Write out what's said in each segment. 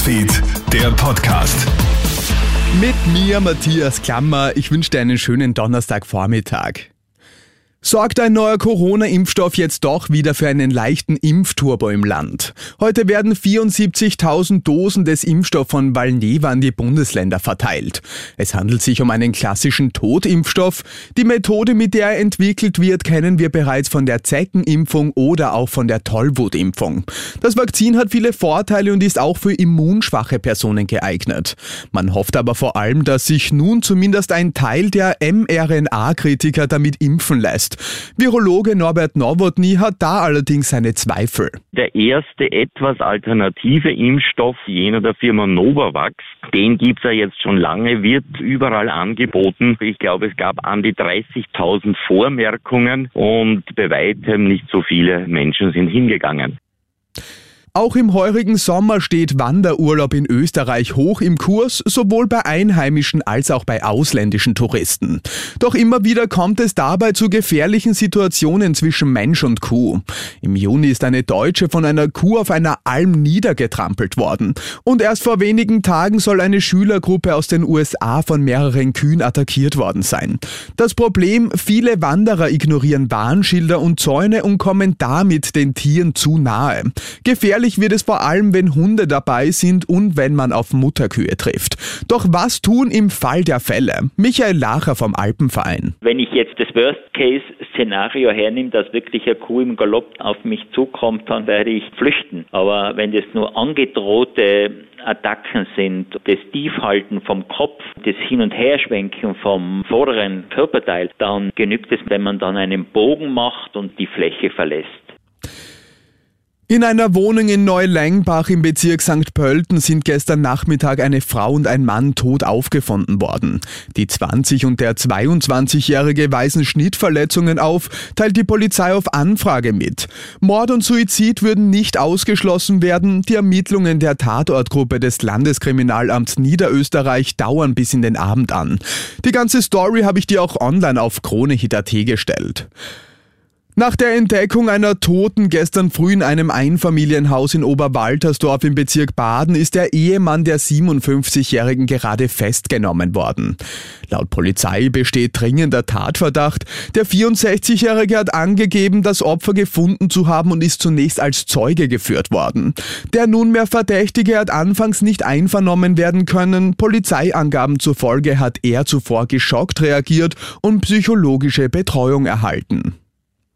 Newsfeed, der Podcast. Mit mir, Matthias Klammer. Ich wünsche dir einen schönen Donnerstagvormittag. Sorgt ein neuer Corona-Impfstoff jetzt doch wieder für einen leichten Impfturbo im Land? Heute werden 74.000 Dosen des Impfstoffs von Valneva an die Bundesländer verteilt. Es handelt sich um einen klassischen Totimpfstoff. Die Methode, mit der er entwickelt wird, kennen wir bereits von der Zeckenimpfung oder auch von der Tollwutimpfung. Das Vakzin hat viele Vorteile und ist auch für immunschwache Personen geeignet. Man hofft aber vor allem, dass sich nun zumindest ein Teil der mRNA-Kritiker damit impfen lässt ist. Virologe Norbert Nowotny hat da allerdings seine Zweifel. Der erste etwas alternative Impfstoff, jener der Firma Novavax, den gibt es ja jetzt schon lange, wird überall angeboten. Ich glaube, es gab an die 30.000 Vormerkungen und bei weitem nicht so viele Menschen sind hingegangen. Auch im heurigen Sommer steht Wanderurlaub in Österreich hoch im Kurs, sowohl bei einheimischen als auch bei ausländischen Touristen. Doch immer wieder kommt es dabei zu gefährlichen Situationen zwischen Mensch und Kuh. Im Juni ist eine Deutsche von einer Kuh auf einer Alm niedergetrampelt worden. Und erst vor wenigen Tagen soll eine Schülergruppe aus den USA von mehreren Kühen attackiert worden sein. Das Problem, viele Wanderer ignorieren Warnschilder und Zäune und kommen damit den Tieren zu nahe. Gefährlich Gefährlich wird es vor allem, wenn Hunde dabei sind und wenn man auf Mutterkühe trifft. Doch was tun im Fall der Fälle? Michael Lacher vom Alpenverein. Wenn ich jetzt das Worst-Case-Szenario hernehme, dass wirklich eine Kuh im Galopp auf mich zukommt, dann werde ich flüchten. Aber wenn das nur angedrohte Attacken sind, das Tiefhalten vom Kopf, das Hin- und Herschwenken vom vorderen Körperteil, dann genügt es, wenn man dann einen Bogen macht und die Fläche verlässt. In einer Wohnung in Neulengbach im Bezirk St. Pölten sind gestern Nachmittag eine Frau und ein Mann tot aufgefunden worden. Die 20- und der 22-Jährige weisen Schnittverletzungen auf, teilt die Polizei auf Anfrage mit. Mord und Suizid würden nicht ausgeschlossen werden. Die Ermittlungen der Tatortgruppe des Landeskriminalamts Niederösterreich dauern bis in den Abend an. Die ganze Story habe ich dir auch online auf KroneHit.at gestellt. Nach der Entdeckung einer Toten gestern früh in einem Einfamilienhaus in Oberwaltersdorf im Bezirk Baden ist der Ehemann der 57-Jährigen gerade festgenommen worden. Laut Polizei besteht dringender Tatverdacht. Der 64-Jährige hat angegeben, das Opfer gefunden zu haben und ist zunächst als Zeuge geführt worden. Der nunmehr Verdächtige hat anfangs nicht einvernommen werden können. Polizeiangaben zufolge hat er zuvor geschockt reagiert und psychologische Betreuung erhalten.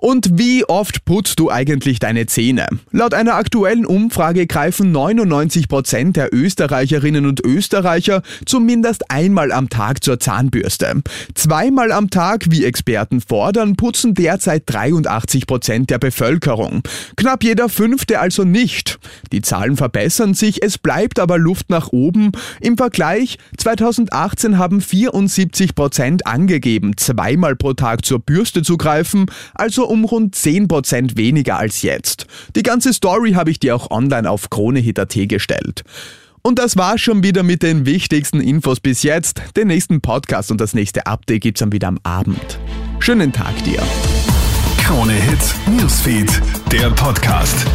Und wie oft putzt du eigentlich deine Zähne? Laut einer aktuellen Umfrage greifen 99 Prozent der Österreicherinnen und Österreicher zumindest einmal am Tag zur Zahnbürste. Zweimal am Tag, wie Experten fordern, putzen derzeit 83 Prozent der Bevölkerung. Knapp jeder Fünfte also nicht. Die Zahlen verbessern sich, es bleibt aber Luft nach oben. Im Vergleich, 2018 haben 74 Prozent angegeben, zweimal pro Tag zur Bürste zu greifen, also um rund 10% weniger als jetzt. Die ganze Story habe ich dir auch online auf KroneHit.at gestellt. Und das war schon wieder mit den wichtigsten Infos bis jetzt. Den nächsten Podcast und das nächste Update gibt's dann wieder am Abend. Schönen Tag dir. Krone Hits, Newsfeed, der Podcast.